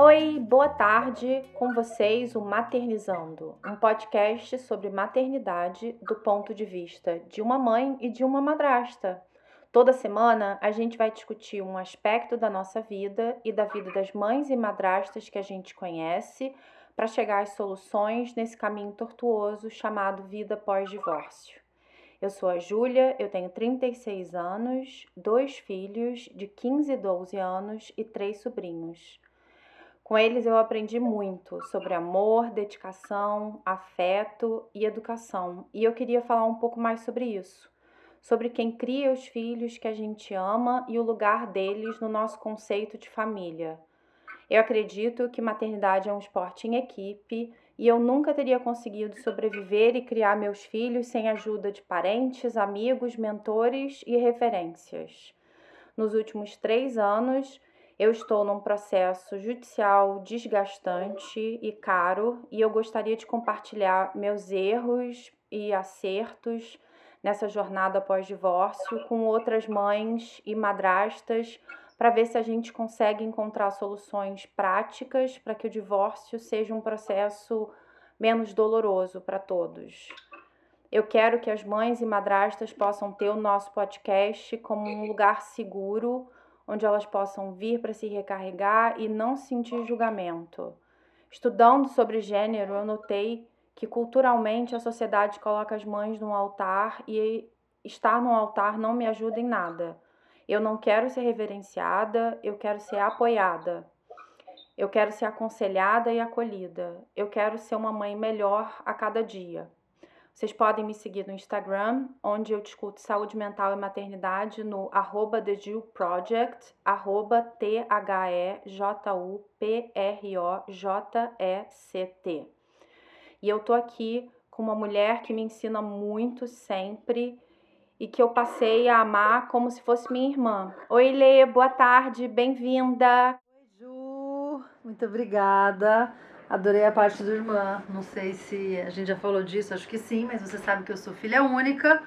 Oi, boa tarde. Com vocês, o Maternizando, um podcast sobre maternidade do ponto de vista de uma mãe e de uma madrasta. Toda semana a gente vai discutir um aspecto da nossa vida e da vida das mães e madrastas que a gente conhece para chegar às soluções nesse caminho tortuoso chamado vida pós-divórcio. Eu sou a Júlia, eu tenho 36 anos, dois filhos de 15 e 12 anos e três sobrinhos. Com eles eu aprendi muito sobre amor, dedicação, afeto e educação. E eu queria falar um pouco mais sobre isso. Sobre quem cria os filhos que a gente ama e o lugar deles no nosso conceito de família. Eu acredito que maternidade é um esporte em equipe e eu nunca teria conseguido sobreviver e criar meus filhos sem a ajuda de parentes, amigos, mentores e referências. Nos últimos três anos, eu estou num processo judicial desgastante e caro e eu gostaria de compartilhar meus erros e acertos nessa jornada pós-divórcio com outras mães e madrastas para ver se a gente consegue encontrar soluções práticas para que o divórcio seja um processo menos doloroso para todos. Eu quero que as mães e madrastas possam ter o nosso podcast como um lugar seguro onde elas possam vir para se recarregar e não sentir julgamento. Estudando sobre gênero, eu notei que culturalmente a sociedade coloca as mães no altar e estar no altar não me ajuda em nada. Eu não quero ser reverenciada, eu quero ser apoiada. Eu quero ser aconselhada e acolhida. Eu quero ser uma mãe melhor a cada dia. Vocês podem me seguir no Instagram, onde eu discuto saúde mental e maternidade no arroba Project, arroba T-H-E-J-U-P-R-O-J-E-C-T. E eu tô aqui com uma mulher que me ensina muito sempre e que eu passei a amar como se fosse minha irmã. Oi, Lê, boa tarde, bem-vinda. Oi, Ju, muito obrigada. Adorei a parte do irmã. Não sei se a gente já falou disso, acho que sim, mas você sabe que eu sou filha única.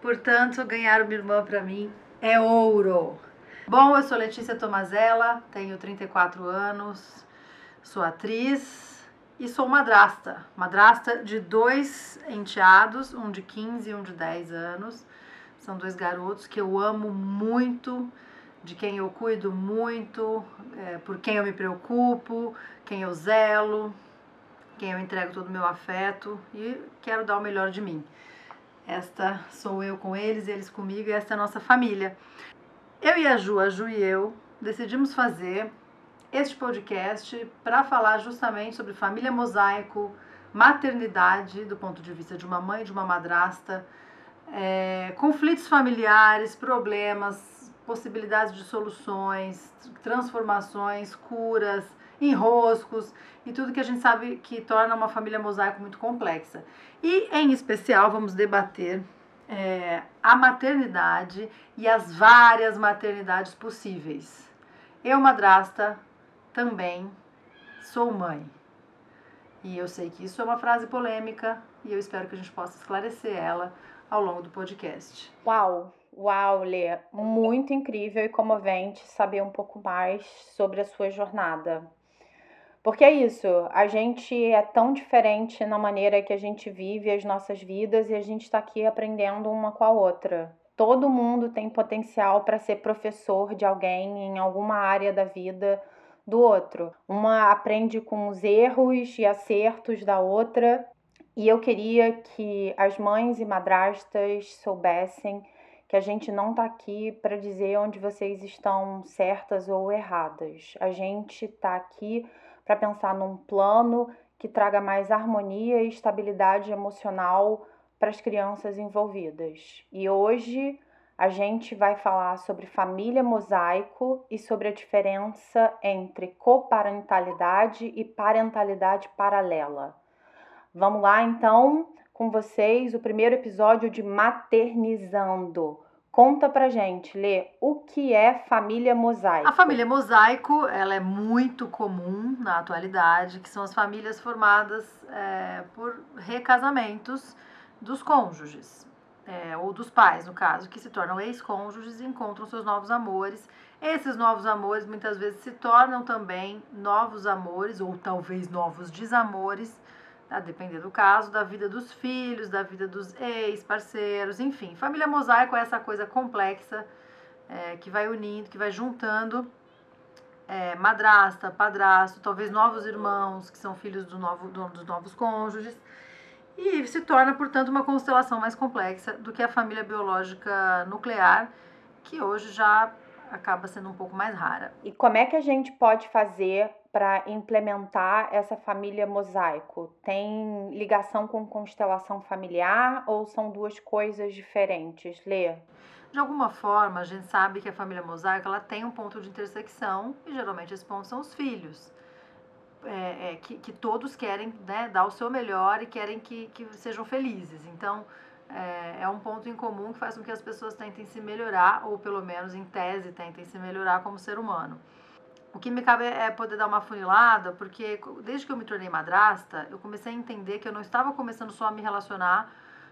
Portanto, ganhar uma irmã para mim é ouro. Bom, eu sou Letícia Tomazella, tenho 34 anos, sou atriz e sou madrasta. Madrasta de dois enteados, um de 15 e um de 10 anos. São dois garotos que eu amo muito de quem eu cuido muito, é, por quem eu me preocupo, quem eu zelo, quem eu entrego todo o meu afeto e quero dar o melhor de mim. Esta sou eu com eles, eles comigo e esta é a nossa família. Eu e a Ju, a Ju e eu, decidimos fazer este podcast para falar justamente sobre família mosaico, maternidade do ponto de vista de uma mãe de uma madrasta, é, conflitos familiares, problemas, possibilidades de soluções, transformações, curas, enroscos e tudo que a gente sabe que torna uma família mosaico muito complexa. E, em especial, vamos debater é, a maternidade e as várias maternidades possíveis. Eu, madrasta, também sou mãe. E eu sei que isso é uma frase polêmica e eu espero que a gente possa esclarecer ela ao longo do podcast. Uau! Uau, Lê, muito incrível e comovente saber um pouco mais sobre a sua jornada. Porque é isso, a gente é tão diferente na maneira que a gente vive as nossas vidas e a gente está aqui aprendendo uma com a outra. Todo mundo tem potencial para ser professor de alguém em alguma área da vida do outro. Uma aprende com os erros e acertos da outra. E eu queria que as mães e madrastas soubessem que a gente não está aqui para dizer onde vocês estão certas ou erradas. A gente está aqui para pensar num plano que traga mais harmonia e estabilidade emocional para as crianças envolvidas. E hoje a gente vai falar sobre família mosaico e sobre a diferença entre coparentalidade e parentalidade paralela. Vamos lá então com vocês o primeiro episódio de Maternizando. Conta pra gente, Lê, o que é família mosaico? A família mosaico, ela é muito comum na atualidade, que são as famílias formadas é, por recasamentos dos cônjuges. é, ou dos pais, no caso, que se tornam ex-cônjuges e encontram seus novos amores. Esses novos amores muitas vezes se tornam também novos amores, ou talvez novos desamores, a depender do caso, da vida dos filhos, da vida dos ex-parceiros, enfim. Família mosaico é essa coisa complexa é, que vai unindo, que vai juntando é, madrasta, padrasto, talvez novos irmãos que são filhos do novo, do, dos novos cônjuges. E se torna, portanto, uma constelação mais complexa do que a família biológica nuclear, que hoje já acaba sendo um pouco mais rara. E como é que a gente pode fazer para implementar essa família mosaico? Tem ligação com constelação familiar ou são duas coisas diferentes? Lê. De alguma forma, a gente sabe que a família mosaico ela tem um ponto de intersecção e geralmente esse ponto são os filhos. É, é, que, que, todos querem né, dar o seu melhor e querem que, que sejam felizes. Então, é, é, um ponto em comum que faz com que as pessoas tentem se melhorar, ou pelo menos em tese tentem se melhorar como ser humano. O que me cabe é poder dar uma funilada, porque desde que eu me tornei madrasta, eu comecei a entender que eu não estava começando só a me relacionar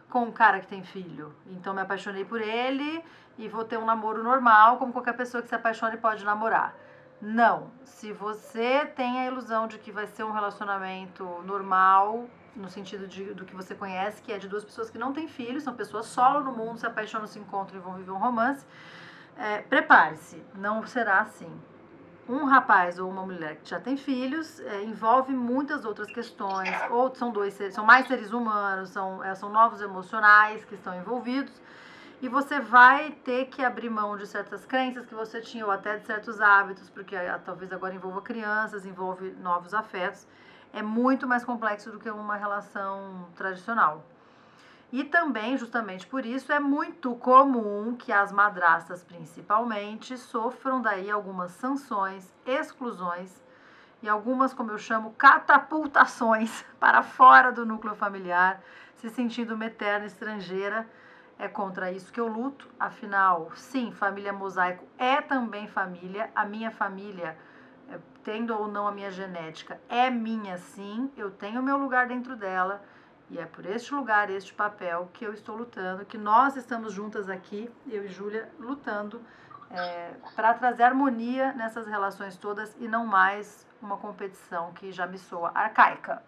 com um cara que tem filho. Então me apaixonei por ele e vou ter um namoro normal, como qualquer pessoa que se apaixone pode namorar. Não. Se você tem a ilusão de que vai ser um relacionamento normal, no sentido de, do que você conhece, que é de duas pessoas que não têm filhos, são pessoas solo no mundo, se apaixonam, se encontram e vão viver um romance, é, prepare-se, não será assim. Um rapaz ou uma mulher que já tem filhos é, envolve muitas outras questões, ou são dois são mais seres humanos, são, é, são novos emocionais que estão envolvidos, e você vai ter que abrir mão de certas crenças que você tinha, ou até de certos hábitos, porque é, talvez agora envolva crianças, envolve novos afetos. É muito mais complexo do que uma relação tradicional. E também, justamente por isso, é muito comum que as madrastas, principalmente, sofram daí algumas sanções, exclusões e algumas, como eu chamo, catapultações para fora do núcleo familiar, se sentindo uma eterna estrangeira. É contra isso que eu luto. Afinal, sim, família mosaico é também família. A minha família tendo ou não a minha genética, é minha sim, eu tenho o meu lugar dentro dela. E é por este lugar, este papel que eu estou lutando, que nós estamos juntas aqui, eu e Júlia, lutando é, para trazer harmonia nessas relações todas e não mais uma competição que já me soa arcaica.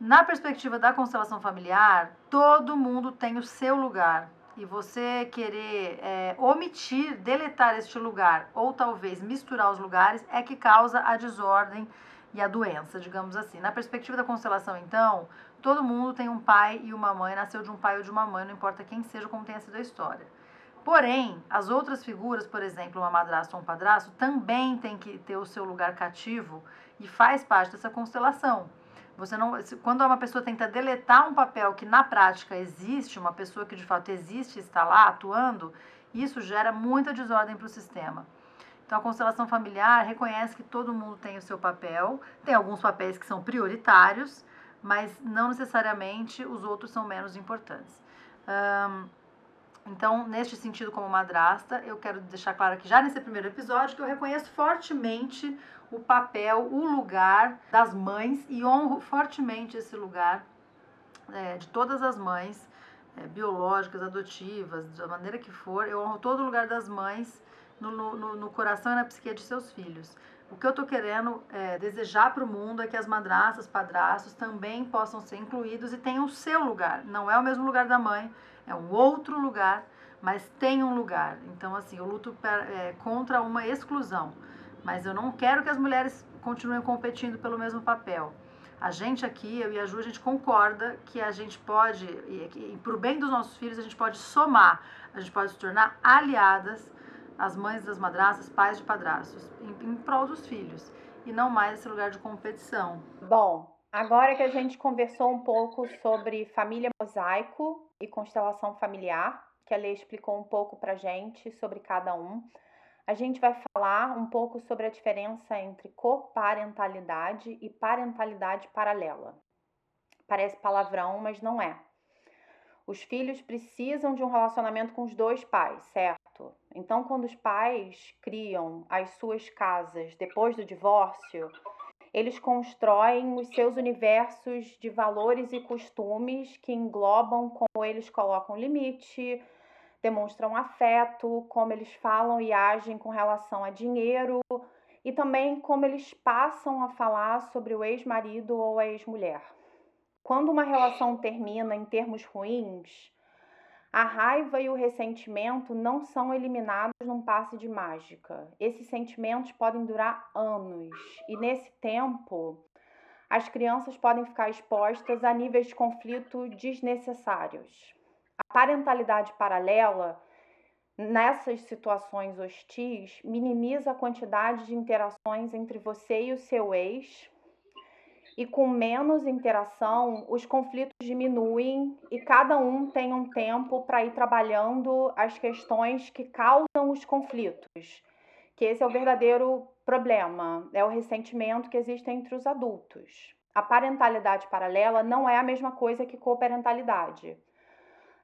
Na perspectiva da constelação familiar, todo mundo tem o seu lugar, e você querer é, omitir, deletar este lugar ou talvez misturar os lugares é que causa a desordem e a doença, digamos assim. Na perspectiva da constelação, então, todo mundo tem um pai e uma mãe, nasceu de um pai ou de uma mãe, não importa quem seja, como tenha sido a história. Porém, as outras figuras, por exemplo, uma madrasta ou um padrasto, também tem que ter o seu lugar cativo e faz parte dessa constelação. Você não, quando uma pessoa tenta deletar um papel que na prática existe, uma pessoa que de fato existe, está lá atuando, isso gera muita desordem para o sistema. Então a constelação familiar reconhece que todo mundo tem o seu papel, tem alguns papéis que são prioritários, mas não necessariamente os outros são menos importantes. Um, então, neste sentido, como madrasta, eu quero deixar claro aqui já nesse primeiro episódio que eu reconheço fortemente o papel, o lugar das mães e honro fortemente esse lugar é, de todas as mães, é, biológicas, adotivas, da maneira que for, eu honro todo o lugar das mães no, no, no coração e na psique de seus filhos. O que eu estou querendo é, desejar para o mundo é que as madraças, padrastos também possam ser incluídos e tenham o seu lugar. Não é o mesmo lugar da mãe, é um outro lugar, mas tem um lugar. Então, assim, eu luto pra, é, contra uma exclusão. Mas eu não quero que as mulheres continuem competindo pelo mesmo papel. A gente aqui, eu e a Ju, a gente concorda que a gente pode, e, e para o bem dos nossos filhos, a gente pode somar, a gente pode se tornar aliadas, as mães das madraças, pais de padrastos, em, em prol dos filhos, e não mais esse lugar de competição. Bom, agora que a gente conversou um pouco sobre família mosaico e constelação familiar, que a Lê explicou um pouco para gente sobre cada um, a gente vai falar um pouco sobre a diferença entre coparentalidade e parentalidade paralela. Parece palavrão, mas não é. Os filhos precisam de um relacionamento com os dois pais, certo? Então, quando os pais criam as suas casas depois do divórcio, eles constroem os seus universos de valores e costumes que englobam como eles colocam limite, demonstram afeto, como eles falam e agem com relação a dinheiro e também como eles passam a falar sobre o ex-marido ou a ex-mulher. Quando uma relação termina em termos ruins, a raiva e o ressentimento não são eliminados num passe de mágica. Esses sentimentos podem durar anos e nesse tempo as crianças podem ficar expostas a níveis de conflito desnecessários. A parentalidade paralela nessas situações hostis minimiza a quantidade de interações entre você e o seu ex e com menos interação, os conflitos diminuem e cada um tem um tempo para ir trabalhando as questões que causam os conflitos. Que esse é o verdadeiro problema, é o ressentimento que existe entre os adultos. A parentalidade paralela não é a mesma coisa que coparentalidade.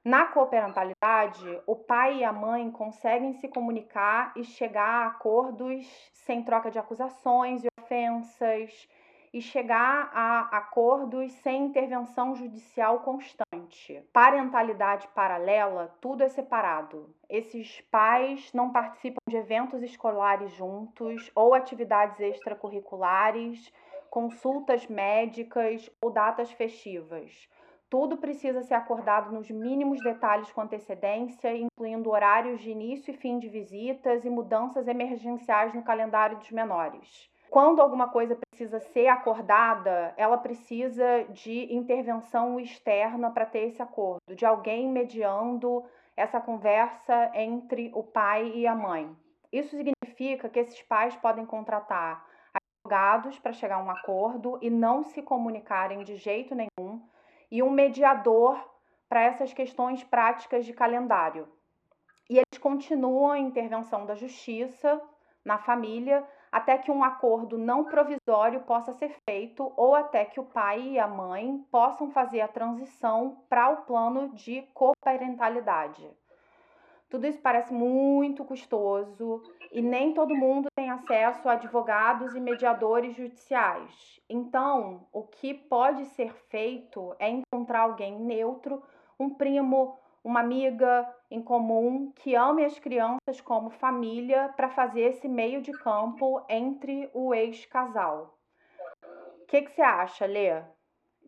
Na coparentalidade, o pai e a mãe conseguem se comunicar e chegar a acordos sem troca de acusações e ofensas e chegar a acordos sem intervenção judicial constante. Parentalidade paralela, tudo é separado. Esses pais não participam de eventos escolares juntos ou atividades extracurriculares, consultas médicas ou datas festivas. Tudo precisa ser acordado nos mínimos detalhes com antecedência, incluindo horários de início e fim de visitas e mudanças emergenciais no calendário dos menores quando alguma coisa precisa ser acordada, ela precisa de intervenção externa para ter esse acordo, de alguém mediando essa conversa entre o pai e a mãe. Isso significa que esses pais podem contratar advogados para chegar a um acordo e não se comunicarem de jeito nenhum, e um mediador para essas questões práticas de calendário. E eles continuam a intervenção da justiça na família até que um acordo não provisório possa ser feito ou até que o pai e a mãe possam fazer a transição para o plano de coparentalidade. Tudo isso parece muito custoso e nem todo mundo tem acesso a advogados e mediadores judiciais. Então, o que pode ser feito é encontrar alguém neutro, um primo, uma amiga em comum que ame as crianças como família para fazer esse meio de campo entre o ex-casal. O que, que você acha, Lê,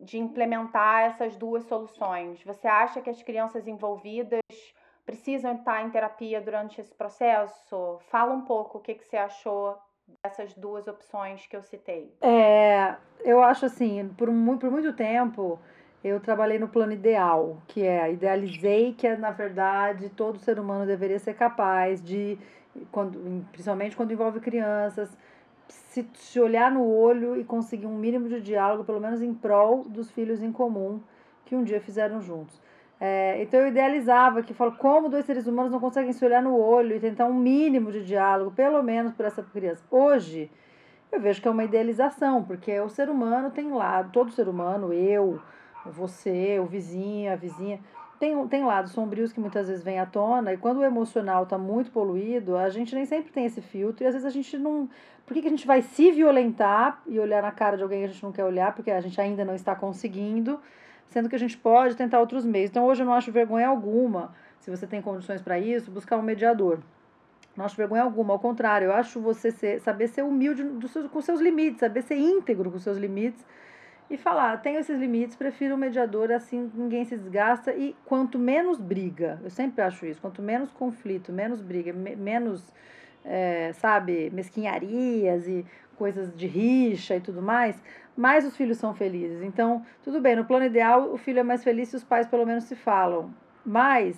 de implementar essas duas soluções? Você acha que as crianças envolvidas precisam estar em terapia durante esse processo? Fala um pouco o que, que você achou dessas duas opções que eu citei. É, eu acho assim, por por muito tempo eu trabalhei no plano ideal, que é idealizei que na verdade todo ser humano deveria ser capaz de, quando, principalmente quando envolve crianças, se, se olhar no olho e conseguir um mínimo de diálogo, pelo menos em prol dos filhos em comum que um dia fizeram juntos. É, então eu idealizava que falo como dois seres humanos não conseguem se olhar no olho e tentar um mínimo de diálogo, pelo menos por essa criança. Hoje eu vejo que é uma idealização, porque o ser humano tem lado, todo ser humano, eu, você, o vizinho, a vizinha. Tem, tem lados sombrios que muitas vezes vêm à tona, e quando o emocional está muito poluído, a gente nem sempre tem esse filtro, e às vezes a gente não. Por que, que a gente vai se violentar e olhar na cara de alguém que a gente não quer olhar, porque a gente ainda não está conseguindo, sendo que a gente pode tentar outros meios. Então hoje eu não acho vergonha alguma, se você tem condições para isso, buscar um mediador. Não acho vergonha alguma, ao contrário, eu acho você ser, saber ser humilde com seus limites, saber ser íntegro com seus limites e falar, tenho esses limites, prefiro um mediador, assim ninguém se desgasta e quanto menos briga, eu sempre acho isso, quanto menos conflito, menos briga, me, menos, é, sabe, mesquinharias e coisas de rixa e tudo mais, mais os filhos são felizes. Então, tudo bem, no plano ideal, o filho é mais feliz se os pais pelo menos se falam. Mas,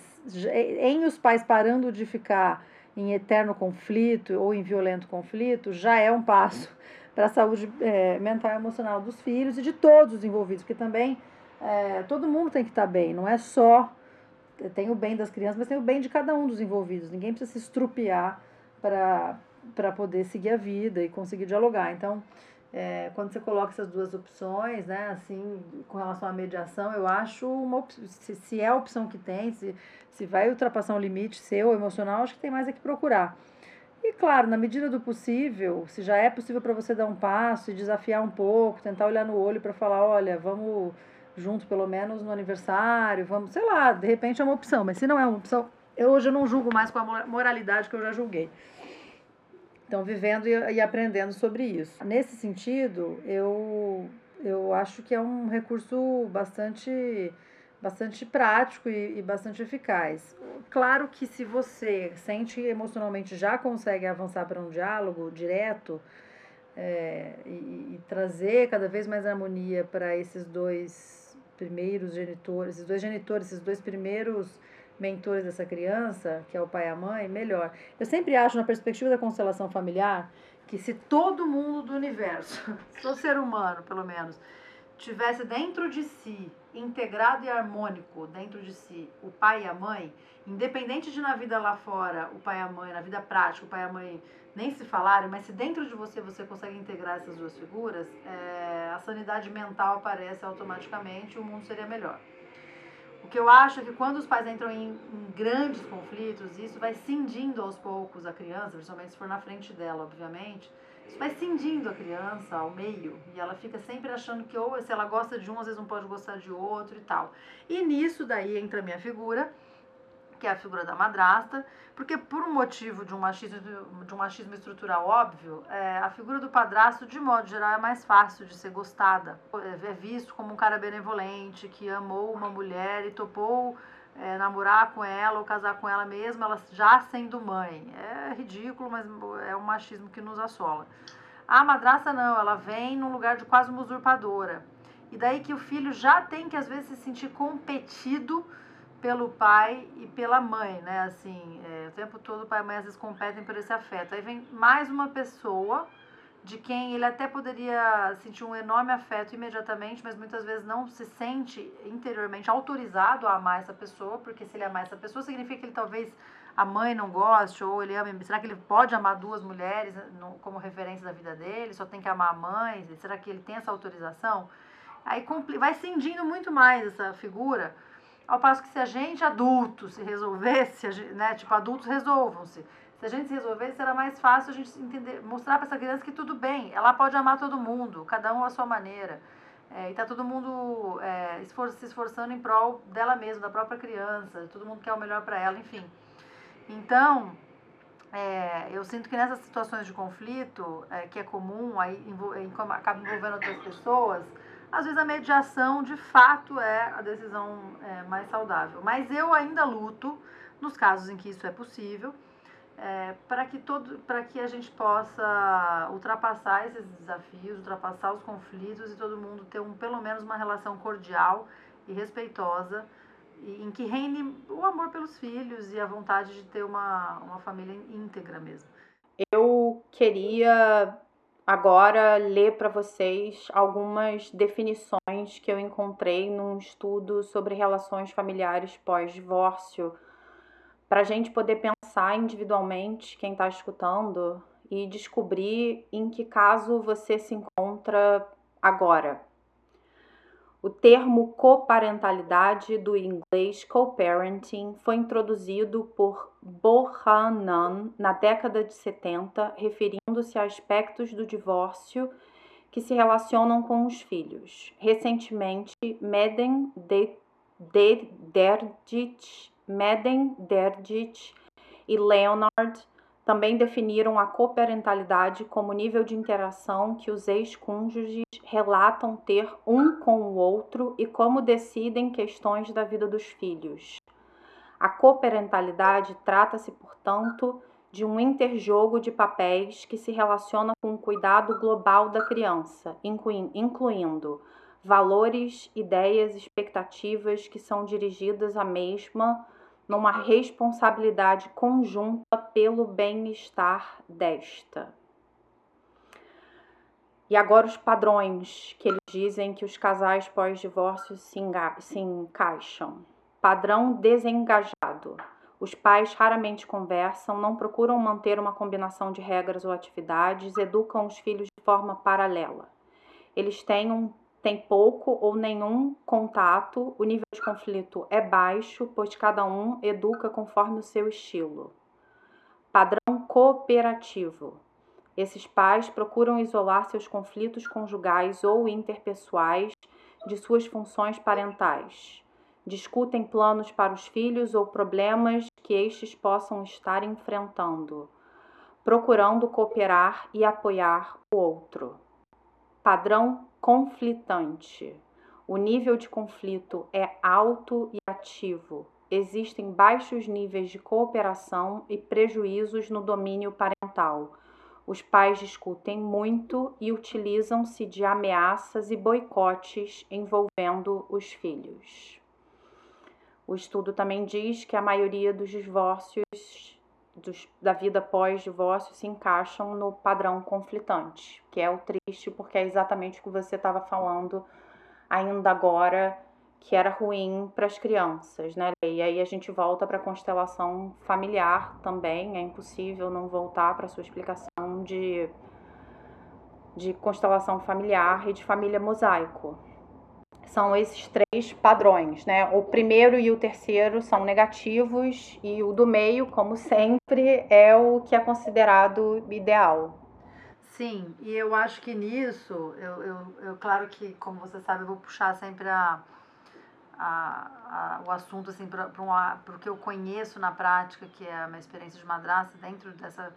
em os pais parando de ficar em eterno conflito ou em violento conflito, já é um passo para a saúde é, mental e emocional dos filhos e de todos os envolvidos, porque também é, todo mundo tem que estar tá bem, não é só tem o bem das crianças, mas tem o bem de cada um dos envolvidos. Ninguém precisa se estrupiar para poder seguir a vida e conseguir dialogar. Então, é, quando você coloca essas duas opções, né, assim, com relação à mediação, eu acho uma se, se é a opção que tem, se, se vai ultrapassar um limite seu emocional, acho que tem mais é que procurar. E claro, na medida do possível, se já é possível para você dar um passo e desafiar um pouco, tentar olhar no olho para falar, olha, vamos junto pelo menos no aniversário, vamos, sei lá, de repente é uma opção, mas se não é uma opção, eu hoje eu não julgo mais com a moralidade que eu já julguei. Então, vivendo e, e aprendendo sobre isso. Nesse sentido, eu, eu acho que é um recurso bastante bastante prático e, e, bastante eficaz. Claro que se você sente emocionalmente já consegue avançar para um diálogo direto é, e, e, trazer cada vez mais harmonia para esses dois primeiros genitores, esses dois genitores, esses dois primeiros mentores dessa criança, que é o pai e a mãe, melhor. Eu sempre acho, na perspectiva da constelação familiar, que se todo mundo do universo, todo ser humano, pelo menos, tivesse dentro de si, integrado e harmônico dentro de si, o pai e a mãe, independente de na vida lá fora, o pai e a mãe, na vida prática, o pai e a mãe nem se falarem, mas se dentro de você você consegue integrar essas duas figuras, é, a sanidade mental aparece automaticamente e o mundo seria melhor. O que eu acho é que quando os pais entram em, em, grandes conflitos, isso vai cindindo aos poucos a criança, principalmente se for na frente dela, obviamente, isso vai cindindo a criança ao meio e ela fica sempre achando que ou se ela gosta de um, às vezes não pode gostar de outro e tal. E nisso daí entra a minha figura, que é a figura da madrasta, porque por um motivo de um machismo, de um machismo estrutural óbvio, é, a figura do padrasto, de modo geral, é mais fácil de ser gostada. É visto como um cara benevolente, que amou uma mulher e topou é, namorar com ela ou casar com ela mesmo, ela já sendo mãe. É ridículo, mas é um machismo que nos assola. A madrasta não, ela vem num lugar de quase uma usurpadora. E daí que o filho já tem que às vezes se sentir competido pelo pai e pela mãe, né? Assim, é, o tempo todo o pai e a mãe às vezes competem por esse afeto. Aí vem mais uma pessoa de quem ele até poderia sentir um enorme afeto imediatamente, mas muitas vezes não se sente interiormente autorizado a amar essa pessoa, porque se ele amar essa pessoa significa que ele talvez a mãe não goste ou ele ama, será que ele pode amar duas mulheres como referência da vida dele, só tem que amar a mãe, será que ele tem essa autorização? Aí vai cindindo muito mais essa figura ao passo que se a gente, adulto, se resolvesse, né, tipo, adultos resolvam-se. Se a gente se resolvesse, será mais fácil a gente entender, mostrar para essa criança que tudo bem, ela pode amar todo mundo, cada um à sua maneira. É, e tá todo mundo é, esfor se esforçando em prol dela mesma, da própria criança, todo mundo quer o melhor para ela, enfim. Então, é, eu sinto que nessas situações de conflito, é, que é comum, aí envol acaba envolvendo outras pessoas, às vezes a mediação de fato é a decisão é, mais saudável. Mas eu ainda luto, nos casos em que isso é possível, é, para que todo, para que a gente possa ultrapassar esses desafios, ultrapassar os conflitos e todo mundo ter um, pelo menos uma relação cordial e respeitosa, em que reine o amor pelos filhos e a vontade de ter uma, uma família íntegra mesmo. Eu queria agora ler para vocês algumas definições que eu encontrei num estudo sobre relações familiares pós-divórcio, para a gente poder pensar individualmente, quem está escutando, e descobrir em que caso você se encontra agora. O termo coparentalidade do inglês co-parenting foi introduzido por Bohannan na década de 70, referindo-se a aspectos do divórcio que se relacionam com os filhos. Recentemente, Meden Derdit, Meden Derdit e Leonard também definiram a coparentalidade como nível de interação que os ex-cônjuges relatam ter um com o outro e como decidem questões da vida dos filhos. A coparentalidade trata-se, portanto, de um interjogo de papéis que se relaciona com o cuidado global da criança, incluindo valores, ideias, expectativas que são dirigidas à mesma numa responsabilidade conjunta pelo bem-estar desta. E agora os padrões que eles dizem que os casais pós-divórcio se, se encaixam. Padrão desengajado. Os pais raramente conversam, não procuram manter uma combinação de regras ou atividades, educam os filhos de forma paralela. Eles têm um tem pouco ou nenhum contato, o nível de conflito é baixo, pois cada um educa conforme o seu estilo. Padrão cooperativo. Esses pais procuram isolar seus conflitos conjugais ou interpessoais de suas funções parentais. Discutem planos para os filhos ou problemas que estes possam estar enfrentando, procurando cooperar e apoiar o outro. Padrão conflitante. O nível de conflito é alto e ativo. Existem baixos níveis de cooperação e prejuízos no domínio parental. Os pais discutem muito e utilizam-se de ameaças e boicotes envolvendo os filhos. O estudo também diz que a maioria dos divórcios dos, da vida pós-divórcio se encaixam no padrão conflitante, que é o triste, porque é exatamente o que você estava falando ainda agora que era ruim para as crianças, né? E aí a gente volta para a constelação familiar também, é impossível não voltar para sua explicação de de constelação familiar e de família mosaico. São esses três padrões, né? O primeiro e o terceiro são negativos e o do meio, como sempre, é o que é considerado ideal. Sim, e eu acho que nisso, eu, eu, eu claro que, como você sabe, eu vou puxar sempre a, a, a o assunto assim, para o que eu conheço na prática, que é a minha experiência de madrasta, dentro dessa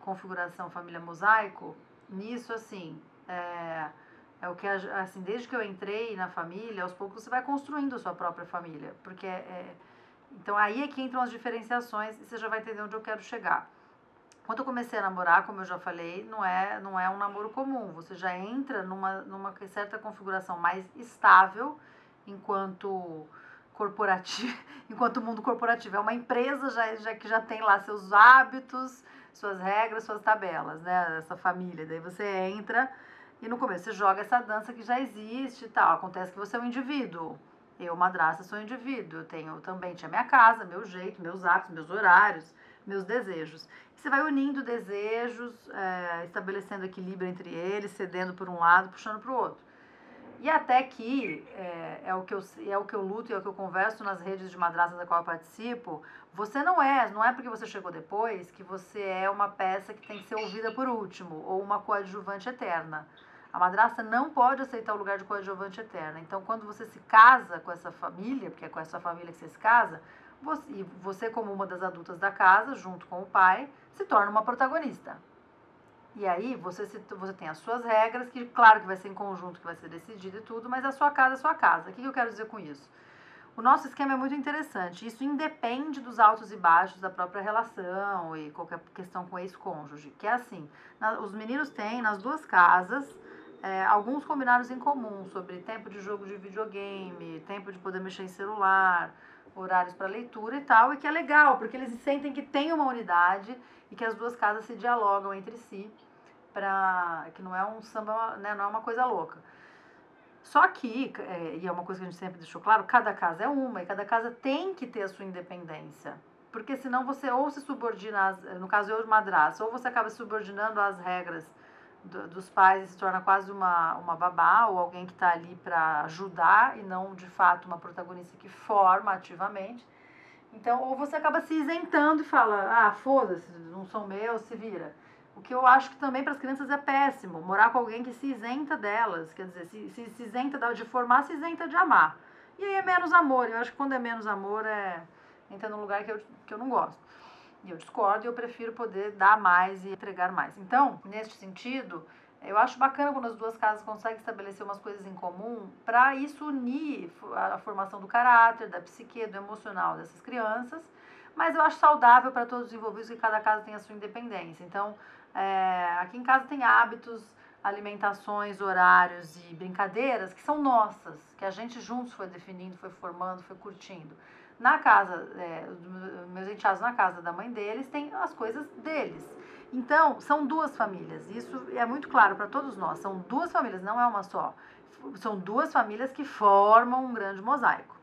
configuração família mosaico. Nisso, assim, é, é o que, assim, desde que eu entrei na família, aos poucos você vai construindo a sua própria família, porque é, é então aí é que entram as diferenciações e você já vai entender onde eu quero chegar. Quando eu comecei a namorar, como eu já falei, não é, não é um namoro comum. Você já entra numa, numa certa configuração mais estável enquanto corporativo, enquanto mundo corporativo. É uma empresa já, já que já tem lá seus hábitos, suas regras, suas tabelas, né? Essa família. Daí você entra e no começo você joga essa dança que já existe e tal. Acontece que você é um indivíduo. Eu, madrasta, sou um indivíduo. Eu tenho também, tinha minha casa, meu jeito, meus hábitos, meus horários, meus desejos. Você vai unindo desejos, é, estabelecendo equilíbrio entre eles, cedendo por um lado, puxando para o outro. E até que é, é, o que eu, é o que eu luto e é o que eu converso nas redes de madraças da qual eu participo. Você não é, não é porque você chegou depois que você é uma peça que tem que ser ouvida por último ou uma coadjuvante eterna. A madrasta não pode aceitar o lugar de coadjuvante eterna. Então, quando você se casa com essa família, porque é com essa família que você se casa, você, e você, como uma das adultas da casa, junto com o pai, se torna uma protagonista. E aí você, se, você tem as suas regras, que claro que vai ser em conjunto, que vai ser decidido e tudo, mas a sua casa é sua casa. O que, que eu quero dizer com isso? O nosso esquema é muito interessante. Isso independe dos altos e baixos da própria relação e qualquer questão com ex-cônjuge. Que é assim: na, os meninos têm nas duas casas é, alguns combinados em comum sobre tempo de jogo de videogame, tempo de poder mexer em celular, horários para leitura e tal, e que é legal, porque eles sentem que tem uma unidade e que as duas casas se dialogam entre si, para que não é um samba, né, não é uma coisa louca. Só que, é, e é uma coisa que a gente sempre deixou claro, cada casa é uma e cada casa tem que ter a sua independência. Porque senão você ou se subordina, às, no caso eu de madraça, ou você acaba se subordinando às regras do, dos pais se torna quase uma, uma babá ou alguém que está ali para ajudar e não de fato uma protagonista que forma ativamente. Então, ou você acaba se isentando e fala: ah, foda-se, não são meus, se vira. O que eu acho que também para as crianças é péssimo, morar com alguém que se isenta delas, quer dizer, se, se, se isenta de formar, se isenta de amar. E aí é menos amor, eu acho que quando é menos amor é entra num lugar que eu, que eu não gosto. E eu discordo e eu prefiro poder dar mais e entregar mais. Então, neste sentido, eu acho bacana quando as duas casas conseguem estabelecer umas coisas em comum para isso unir a formação do caráter, da psique, do emocional dessas crianças. Mas eu acho saudável para todos os envolvidos que cada casa tenha a sua independência. Então, é, aqui em casa tem hábitos, alimentações, horários e brincadeiras que são nossas, que a gente juntos foi definindo, foi formando, foi curtindo. Na casa, é, meus enteados na casa da mãe deles, tem as coisas deles. Então, são duas famílias. Isso é muito claro para todos nós. São duas famílias, não é uma só. São duas famílias que formam um grande mosaico.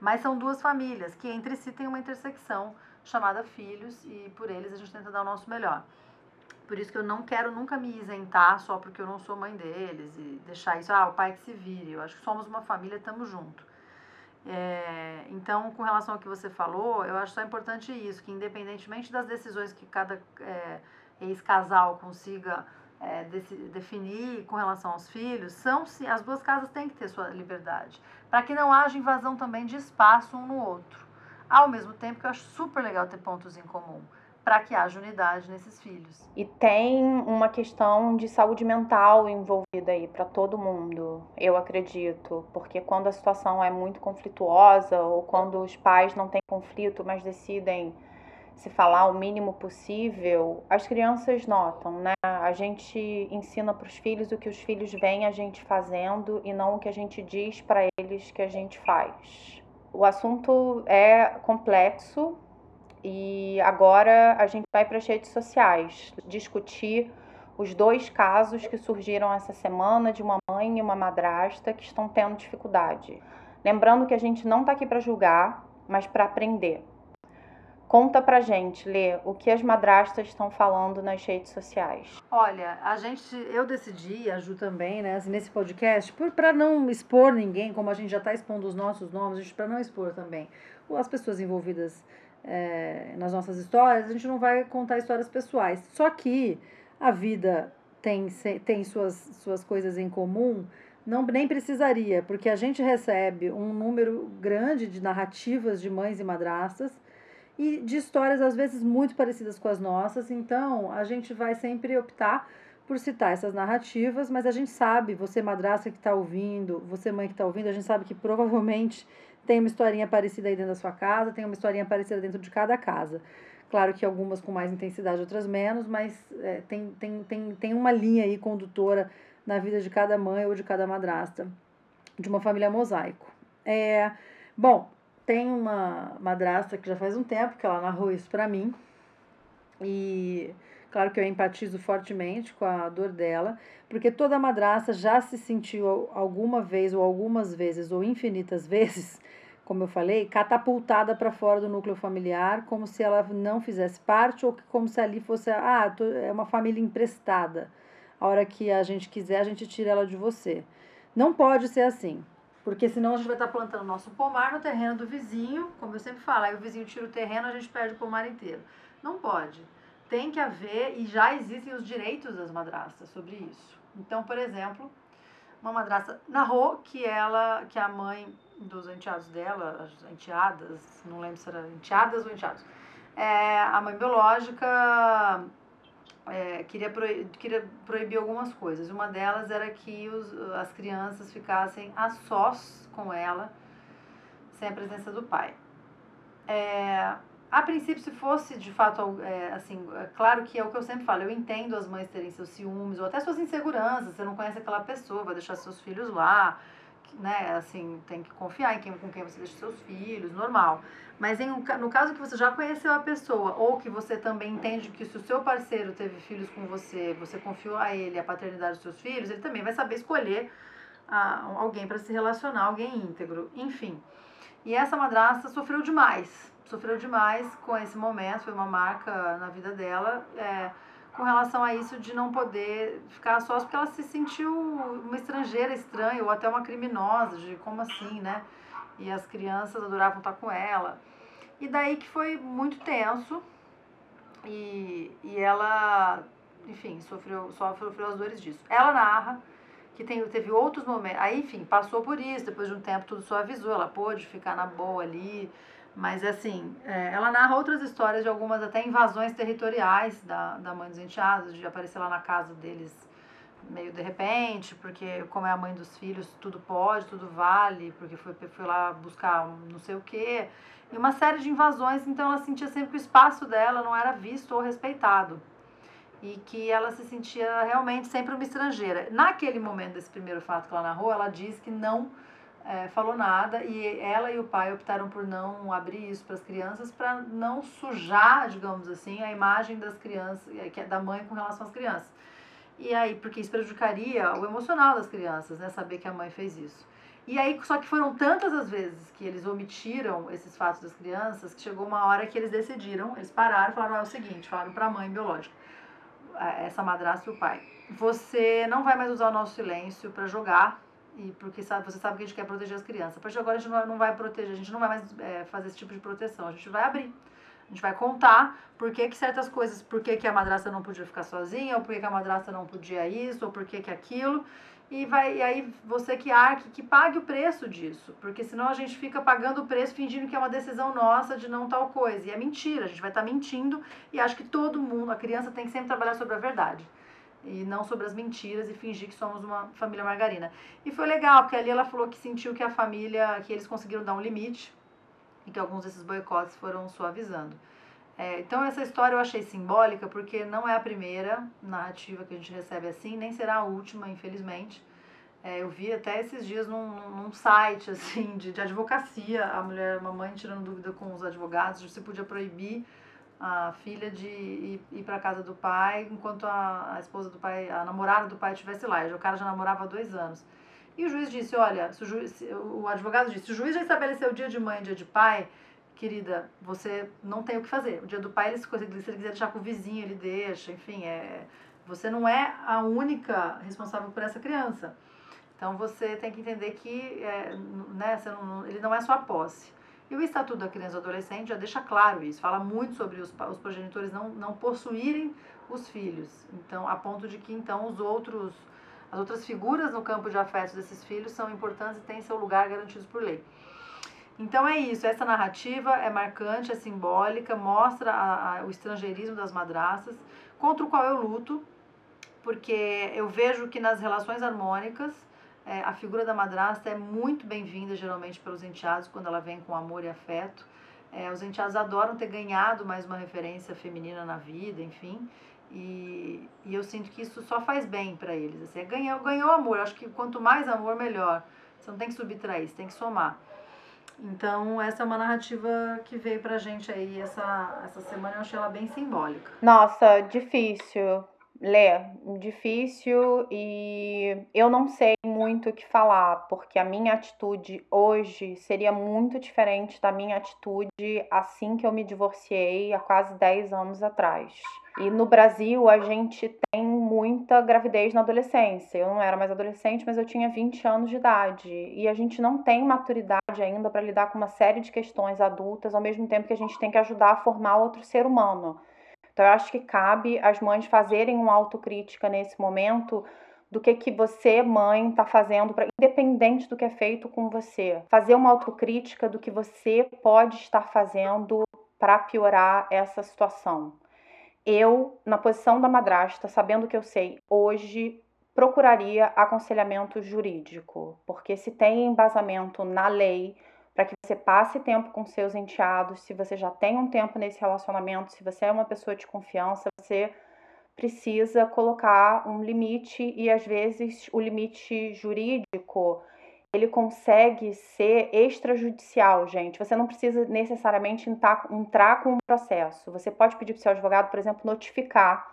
Mas são duas famílias que entre si têm uma intersecção chamada filhos e por eles a gente tenta dar o nosso melhor. Por isso que eu não quero nunca me isentar só porque eu não sou mãe deles e deixar isso, ah, o pai que se vire. Eu acho que somos uma família, estamos juntos. É, então, com relação ao que você falou, eu acho só importante isso, que independentemente das decisões que cada é, ex-casal consiga é, definir com relação aos filhos, são as duas casas têm que ter sua liberdade, para que não haja invasão também de espaço um no outro. Ao mesmo tempo que eu acho super legal ter pontos em comum para que haja unidade nesses filhos. E tem uma questão de saúde mental envolvida aí para todo mundo, eu acredito, porque quando a situação é muito conflituosa ou quando os pais não têm conflito, mas decidem se falar o mínimo possível, as crianças notam, né? A gente ensina para os filhos o que os filhos veem a gente fazendo e não o que a gente diz para eles que a gente faz. O assunto é complexo, e agora a gente vai para as redes sociais discutir os dois casos que surgiram essa semana de uma mãe e uma madrasta que estão tendo dificuldade. Lembrando que a gente não está aqui para julgar, mas para aprender. Conta pra gente, Lê, o que as madrastas estão falando nas redes sociais. Olha, a gente, eu decidi, a Ju também, né, assim, nesse podcast, para não expor ninguém, como a gente já está expondo os nossos nomes, para não expor também as pessoas envolvidas é, nas nossas histórias, a gente não vai contar histórias pessoais. Só que a vida tem, tem suas, suas coisas em comum, não nem precisaria, porque a gente recebe um número grande de narrativas de mães e madrastas e de histórias às vezes muito parecidas com as nossas, então a gente vai sempre optar por citar essas narrativas, mas a gente sabe, você madrasta que está ouvindo, você mãe que está ouvindo, a gente sabe que provavelmente tem uma historinha parecida aí dentro da sua casa, tem uma historinha parecida dentro de cada casa. Claro que algumas com mais intensidade, outras menos, mas é, tem, tem, tem, tem uma linha aí condutora na vida de cada mãe ou de cada madrasta de uma família mosaico. É, bom, tem uma madrasta que já faz um tempo que ela narrou isso para mim. E claro que eu empatizo fortemente com a dor dela, porque toda madrasta já se sentiu alguma vez ou algumas vezes ou infinitas vezes como eu falei, catapultada para fora do núcleo familiar, como se ela não fizesse parte ou como se ali fosse, ah, é uma família emprestada. A hora que a gente quiser, a gente tira ela de você. Não pode ser assim, porque senão a gente vai estar tá plantando nosso pomar no terreno do vizinho, como eu sempre falo, aí o vizinho tira o terreno, a gente perde o pomar inteiro. Não pode. Tem que haver, e já existem os direitos das madrastas sobre isso. Então, por exemplo, uma madrasta narrou que ela, que a mãe dos enteados dela, as enteadas, não lembro se era enteadas ou enteados, é, a mãe biológica é, queria, proibir, queria proibir algumas coisas. Uma delas era que os, as crianças ficassem a sós com ela, sem a presença do pai. É, a princípio, se fosse de fato, é, assim, é claro que é o que eu sempre falo, eu entendo as mães terem seus ciúmes ou até suas inseguranças, você não conhece aquela pessoa, vai deixar seus filhos lá, né, assim, tem que confiar em quem, com quem você deixa seus filhos, normal. Mas em, no caso que você já conheceu a pessoa, ou que você também entende que se o seu parceiro teve filhos com você, você confiou a ele a paternidade dos seus filhos, ele também vai saber escolher ah, alguém para se relacionar, alguém íntegro, enfim. E essa madrasta sofreu demais, sofreu demais com esse momento, foi uma marca na vida dela. É, com relação a isso de não poder ficar sós, porque ela se sentiu uma estrangeira estranha ou até uma criminosa, de como assim, né? E as crianças adoravam estar com ela. E daí que foi muito tenso e, e ela, enfim, sofreu, sofreu as dores disso. Ela narra que tem, teve outros momentos, aí, enfim, passou por isso, depois de um tempo tudo suavizou, ela pôde ficar na boa ali, mas, assim, é, ela narra outras histórias de algumas até invasões territoriais da, da mãe dos enteados, de aparecer lá na casa deles meio de repente, porque como é a mãe dos filhos, tudo pode, tudo vale, porque foi, foi lá buscar não sei o quê. E uma série de invasões, então ela sentia sempre que o espaço dela não era visto ou respeitado. E que ela se sentia realmente sempre uma estrangeira. Naquele momento desse primeiro fato que ela narrou, ela diz que não é, falou nada e ela e o pai optaram por não abrir isso para as crianças para não sujar, digamos assim, a imagem das crianças, é, que é da mãe com relação às crianças. E aí, porque isso prejudicaria o emocional das crianças, né, saber que a mãe fez isso. E aí, só que foram tantas as vezes que eles omitiram esses fatos das crianças que chegou uma hora que eles decidiram, eles pararam e falaram: ah, é o seguinte, falaram para a mãe biológica, essa madrasta e o pai, você não vai mais usar o nosso silêncio para jogar e porque sabe, você sabe que a gente quer proteger as crianças. A partir de agora a gente não vai proteger, a gente não vai mais é, fazer esse tipo de proteção, a gente vai abrir. A gente vai contar por que, que certas coisas, por que, que a madrasta não podia ficar sozinha, ou por que, que a madrasta não podia isso, ou por que, que aquilo. E, vai, e aí você que arque, que pague o preço disso. Porque senão a gente fica pagando o preço fingindo que é uma decisão nossa de não tal coisa. E é mentira, a gente vai estar tá mentindo e acho que todo mundo, a criança tem que sempre trabalhar sobre a verdade e não sobre as mentiras e fingir que somos uma família margarina. E foi legal, porque ali ela falou que sentiu que a família, que eles conseguiram dar um limite e que alguns desses boicotes foram suavizando. É, então essa história eu achei simbólica porque não é a primeira narrativa que a gente recebe assim, nem será a última, infelizmente. É, eu vi até esses dias num, num site assim de, de advocacia, a mulher, a mamãe tirando dúvida com os advogados se podia proibir a filha de ir, ir para casa do pai enquanto a, a, esposa do pai, a namorada do pai estivesse lá. O cara já namorava há dois anos. E o juiz disse: Olha, o, juiz, o advogado disse: se o juiz já estabeleceu o dia de mãe e dia de pai, querida, você não tem o que fazer. O dia do pai, ele, se ele quiser deixar com o vizinho, ele deixa. Enfim, é, você não é a única responsável por essa criança. Então você tem que entender que é, né, não, ele não é sua posse. E o Estatuto da Criança e do Adolescente já deixa claro isso, fala muito sobre os, os progenitores não, não possuírem os filhos. Então, a ponto de que então os outros, as outras figuras no campo de afetos desses filhos são importantes e têm seu lugar garantidos por lei. Então é isso, essa narrativa é marcante, é simbólica, mostra a, a, o estrangeirismo das madraças, contra o qual eu luto, porque eu vejo que nas relações harmônicas é, a figura da madrasta é muito bem-vinda, geralmente, pelos enteados, quando ela vem com amor e afeto. É, os enteados adoram ter ganhado mais uma referência feminina na vida, enfim. E, e eu sinto que isso só faz bem para eles. Assim, é ganhou, ganhou amor. Acho que quanto mais amor, melhor. Você não tem que subtrair, você tem que somar. Então, essa é uma narrativa que veio pra gente aí essa, essa semana. Eu achei ela bem simbólica. Nossa, difícil. Lê, difícil e eu não sei muito o que falar, porque a minha atitude hoje seria muito diferente da minha atitude assim que eu me divorciei há quase 10 anos atrás. E no Brasil a gente tem muita gravidez na adolescência. Eu não era mais adolescente, mas eu tinha 20 anos de idade. E a gente não tem maturidade ainda para lidar com uma série de questões adultas, ao mesmo tempo que a gente tem que ajudar a formar outro ser humano. Então, eu acho que cabe as mães fazerem uma autocrítica nesse momento do que que você, mãe, está fazendo, pra, independente do que é feito com você. Fazer uma autocrítica do que você pode estar fazendo para piorar essa situação. Eu, na posição da madrasta, sabendo o que eu sei hoje, procuraria aconselhamento jurídico, porque se tem embasamento na lei, para que você passe tempo com seus enteados. Se você já tem um tempo nesse relacionamento, se você é uma pessoa de confiança, você precisa colocar um limite e às vezes o limite jurídico ele consegue ser extrajudicial, gente. Você não precisa necessariamente entrar com um processo. Você pode pedir para o seu advogado, por exemplo, notificar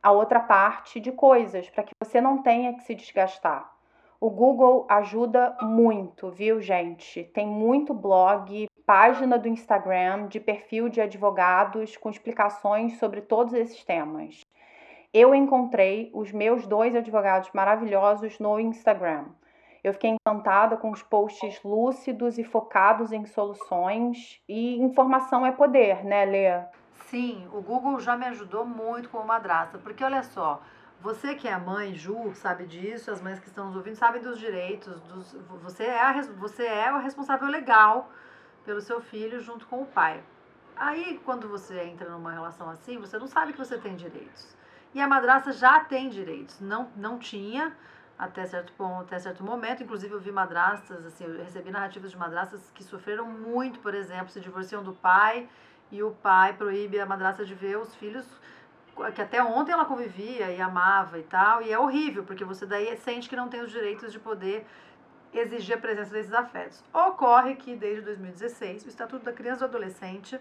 a outra parte de coisas para que você não tenha que se desgastar. O Google ajuda muito, viu, gente? Tem muito blog, página do Instagram de perfil de advogados com explicações sobre todos esses temas. Eu encontrei os meus dois advogados maravilhosos no Instagram. Eu fiquei encantada com os posts lúcidos e focados em soluções. E informação é poder, né, Lê? Sim, o Google já me ajudou muito como madrasta, porque olha só, você que é mãe, Ju, sabe disso, as mães que estão nos ouvindo sabem dos direitos, dos, você, é a, você é o responsável legal pelo seu filho junto com o pai. Aí, quando você entra numa relação assim, você não sabe que você tem direitos. E a madrasta já tem direitos. Não, não tinha até certo ponto, até certo momento. Inclusive, eu vi madrastas, assim, eu recebi narrativas de madrastas que sofreram muito, por exemplo, se divorciam do pai e o pai proíbe a madrasta de ver os filhos que até ontem ela convivia e amava e tal, e é horrível, porque você daí sente que não tem os direitos de poder exigir a presença desses afetos. Ocorre que desde 2016 o Estatuto da Criança e do Adolescente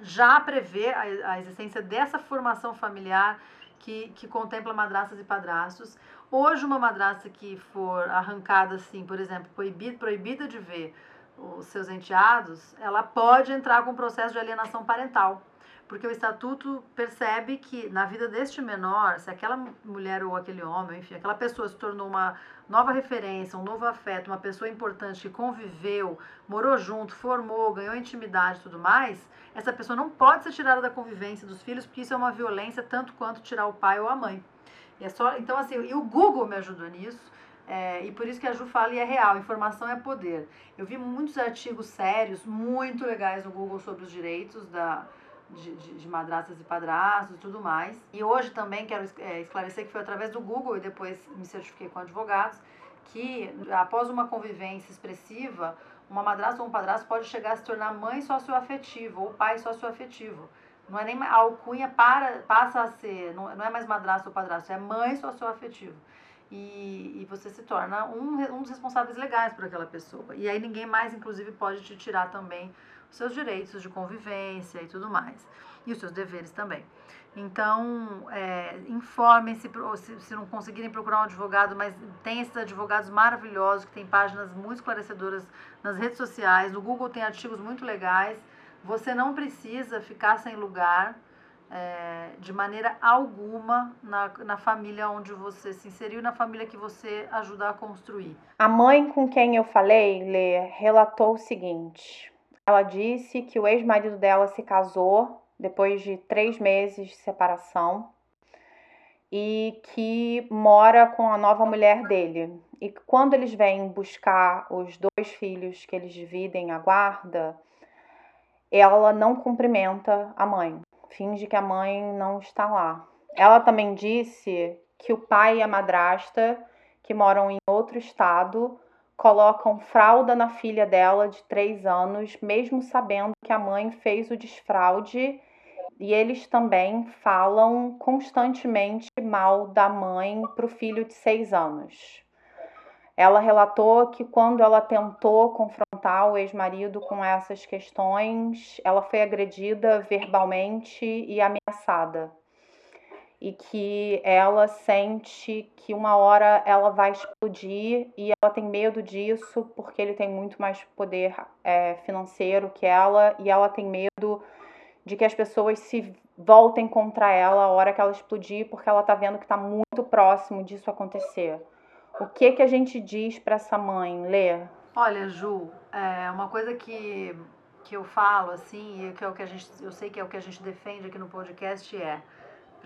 já prevê a, a existência dessa formação familiar que, que contempla madrastas e padrastos. Hoje, uma madrasta que for arrancada, assim, por exemplo, proibida, proibida de ver os seus enteados, ela pode entrar com um processo de alienação parental porque o estatuto percebe que na vida deste menor, se aquela mulher ou aquele homem, enfim, aquela pessoa se tornou uma nova referência, um novo afeto, uma pessoa importante que conviveu, morou junto, formou, ganhou intimidade e tudo mais, essa pessoa não pode ser tirada da convivência dos filhos, porque isso é uma violência tanto quanto tirar o pai ou a mãe. E é só, então, assim, e o Google me ajudou nisso. É, e por isso que a Ju fala e é real, informação é poder. Eu vi muitos artigos sérios, muito legais no Google sobre os direitos da, de, de, de madrastas e padrastos e tudo mais. E hoje também quero é, esclarecer que foi através do Google e depois me certifiquei com advogados, que após uma convivência expressiva, uma madrasta ou um padrasto pode chegar a se tornar mãe socioafetiva ou pai socioafetivo. Não é nem a alcunha para, passa a ser, não, não é mais madrasto ou padrasto, é mãe socioafetivo. E, e você se torna um, um dos responsáveis legais por aquela pessoa. E aí ninguém mais, inclusive, pode te tirar também seus direitos de convivência e tudo mais. E os seus deveres também. Então, é, informem-se, se, se não conseguirem procurar um advogado, mas tem esses advogados maravilhosos que tem páginas muito esclarecedoras nas redes sociais. No Google tem artigos muito legais. Você não precisa ficar sem lugar é, de maneira alguma na, na família onde você se inseriu, na família que você ajuda a construir. A mãe com quem eu falei, Lê, relatou o seguinte: ela disse que o ex-marido dela se casou depois de três meses de separação e que mora com a nova mulher dele. E quando eles vêm buscar os dois filhos que eles dividem a guarda, ela não cumprimenta a mãe, finge que a mãe não está lá. Ela também disse que o pai e a madrasta, que moram em outro estado, colocam fralda na filha dela de três anos, mesmo sabendo que a mãe fez o desfraude. E eles também falam constantemente mal da mãe para o filho de seis anos. Ela relatou que quando ela tentou confrontar o ex-marido com essas questões, ela foi agredida verbalmente e ameaçada. E que ela sente que uma hora ela vai explodir e ela tem medo disso porque ele tem muito mais poder é, financeiro que ela e ela tem medo de que as pessoas se voltem contra ela a hora que ela explodir porque ela está vendo que está muito próximo disso acontecer. O que que a gente diz para essa mãe, Lê? Olha, Ju, é uma coisa que, que eu falo assim, e que é o que a gente, eu sei que é o que a gente defende aqui no podcast é,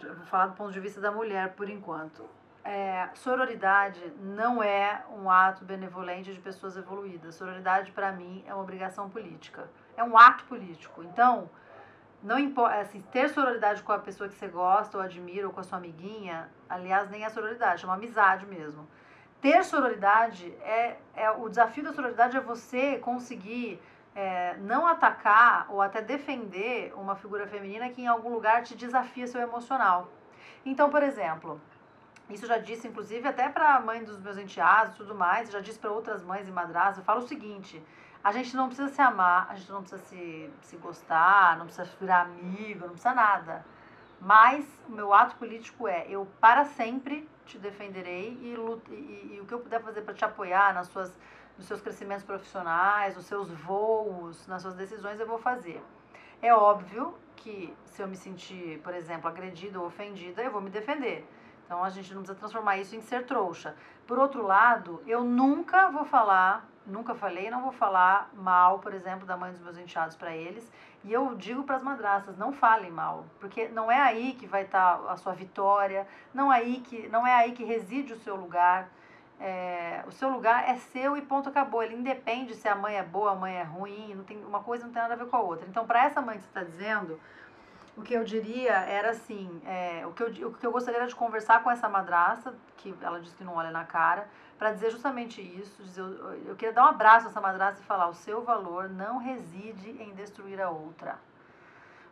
vou falar do ponto de vista da mulher por enquanto. É, sororidade não é um ato benevolente de pessoas evoluídas. Sororidade, para mim, é uma obrigação política. É um ato político. Então, não importa, assim, ter sororidade com a pessoa que você gosta ou admira, ou com a sua amiguinha, aliás, nem é sororidade, é uma amizade mesmo ter sororidade é, é o desafio da sororidade é você conseguir é, não atacar ou até defender uma figura feminina que em algum lugar te desafia seu emocional. Então, por exemplo, isso já disse inclusive até para a mãe dos meus enteados e tudo mais, já disse para outras mães e madrastas, eu falo o seguinte, a gente não precisa se amar, a gente não precisa se, se gostar, não precisa virar amigo, não precisa nada. Mas o meu ato político é eu para sempre te defenderei e, e, e o que eu puder fazer para te apoiar nas suas, nos seus crescimentos profissionais, nos seus voos, nas suas decisões, eu vou fazer. É óbvio que se eu me sentir, por exemplo, agredida ou ofendida, eu vou me defender. Então a gente não precisa transformar isso em ser trouxa. Por outro lado, eu nunca vou falar, nunca falei, não vou falar mal, por exemplo, da mãe dos meus enteados para eles. E eu digo para as madrastas, não falem mal, porque não é aí que vai estar tá a sua vitória, não é aí que não é aí que reside o seu lugar. É, o seu lugar é seu e ponto acabou. Ele independe se a mãe é boa, a mãe é ruim, não tem uma coisa não tem nada a ver com a outra. Então, para essa mãe que você está dizendo, o que eu diria era assim, é, o, que eu, o que eu gostaria era de conversar com essa madraça, que ela disse que não olha na cara, para dizer justamente isso. Dizer, eu, eu queria dar um abraço a essa madraça e falar: o seu valor não reside em destruir a outra.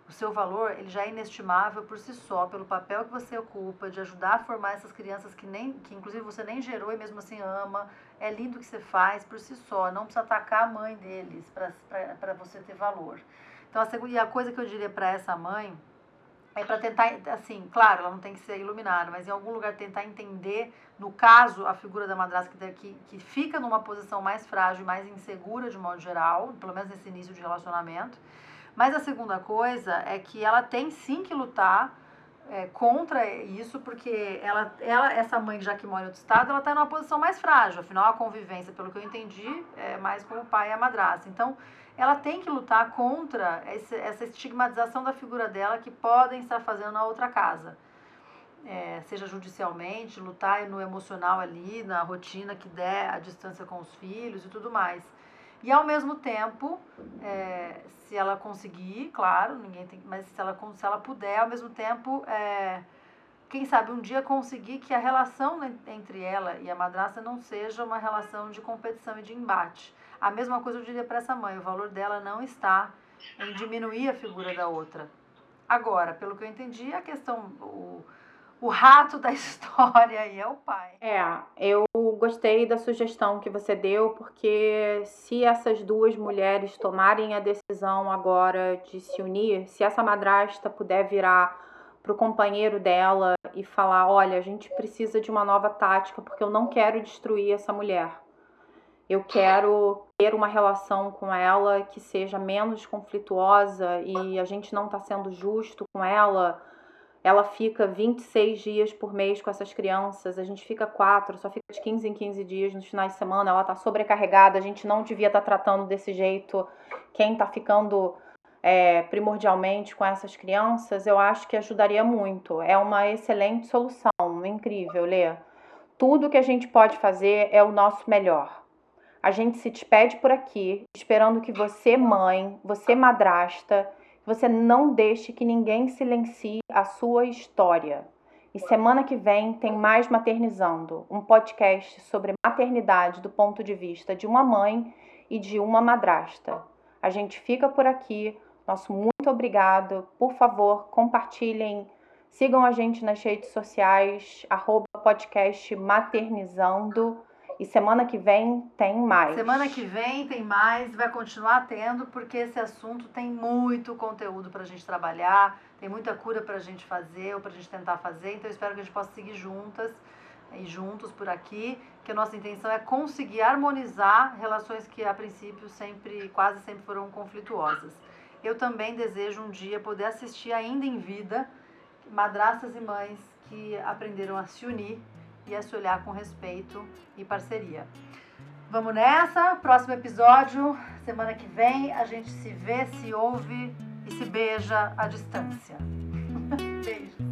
O seu valor ele já é inestimável por si só, pelo papel que você ocupa de ajudar a formar essas crianças que, nem, que inclusive você nem gerou e mesmo assim ama. É lindo o que você faz por si só. Não precisa atacar a mãe deles para você ter valor. Então, a, segunda, e a coisa que eu diria para essa mãe é para tentar, assim, claro, ela não tem que ser iluminada, mas em algum lugar tentar entender, no caso, a figura da madrasta que, que, fica numa posição mais frágil, mais insegura de modo geral, pelo menos nesse início de relacionamento, Mas a segunda coisa é que ela tem sim que lutar é, contra isso, porque ela, ela, essa mãe, já que mora em outro estado, ela está numa posição mais frágil. Afinal, a convivência, pelo que eu entendi, é mais com o pai e a madrasta. Então, ela tem que lutar contra esse, essa estigmatização da figura dela que podem estar fazendo na outra casa. É, seja judicialmente, lutar no emocional ali, na rotina que der, a distância com os filhos e tudo mais. E ao mesmo tempo, é, se ela conseguir, claro, ninguém tem, mas se ela, se ela puder, ao mesmo tempo, é, quem sabe um dia conseguir que a relação entre ela e a madrasta não seja uma relação de competição e de embate. A mesma coisa eu diria para essa mãe, o valor dela não está em diminuir a figura da outra. Agora, pelo que eu entendi, a questão, o, o rato da história aí é o pai. É, eu gostei da sugestão que você deu, porque se essas duas mulheres tomarem a decisão agora de se unir, se essa madrasta puder virar pro companheiro dela e falar, olha, a gente precisa de uma nova tática, porque eu não quero destruir essa mulher. Eu quero ter uma relação com ela que seja menos conflituosa e a gente não está sendo justo com ela ela fica 26 dias por mês com essas crianças, a gente fica quatro, só fica de 15 em 15 dias nos finais de semana, ela tá sobrecarregada, a gente não devia estar tá tratando desse jeito quem tá ficando é, primordialmente com essas crianças, eu acho que ajudaria muito. É uma excelente solução, incrível, Lê. Tudo que a gente pode fazer é o nosso melhor. A gente se despede por aqui, esperando que você, mãe, você, madrasta, você não deixe que ninguém silencie a sua história. E semana que vem tem mais Maternizando, um podcast sobre maternidade do ponto de vista de uma mãe e de uma madrasta. A gente fica por aqui. Nosso muito obrigado. Por favor, compartilhem. Sigam a gente nas redes sociais, arroba podcast maternizando. E semana que vem tem mais. Semana que vem tem mais, vai continuar tendo, porque esse assunto tem muito conteúdo para a gente trabalhar, tem muita cura para a gente fazer ou para a gente tentar fazer. Então, eu espero que a gente possa seguir juntas e juntos por aqui, que a nossa intenção é conseguir harmonizar relações que a princípio sempre, quase sempre foram conflituosas. Eu também desejo um dia poder assistir ainda em vida madrastas e mães que aprenderam a se unir e a se olhar com respeito e parceria. Vamos nessa, próximo episódio, semana que vem, a gente se vê, se ouve e se beija à distância. Beijo.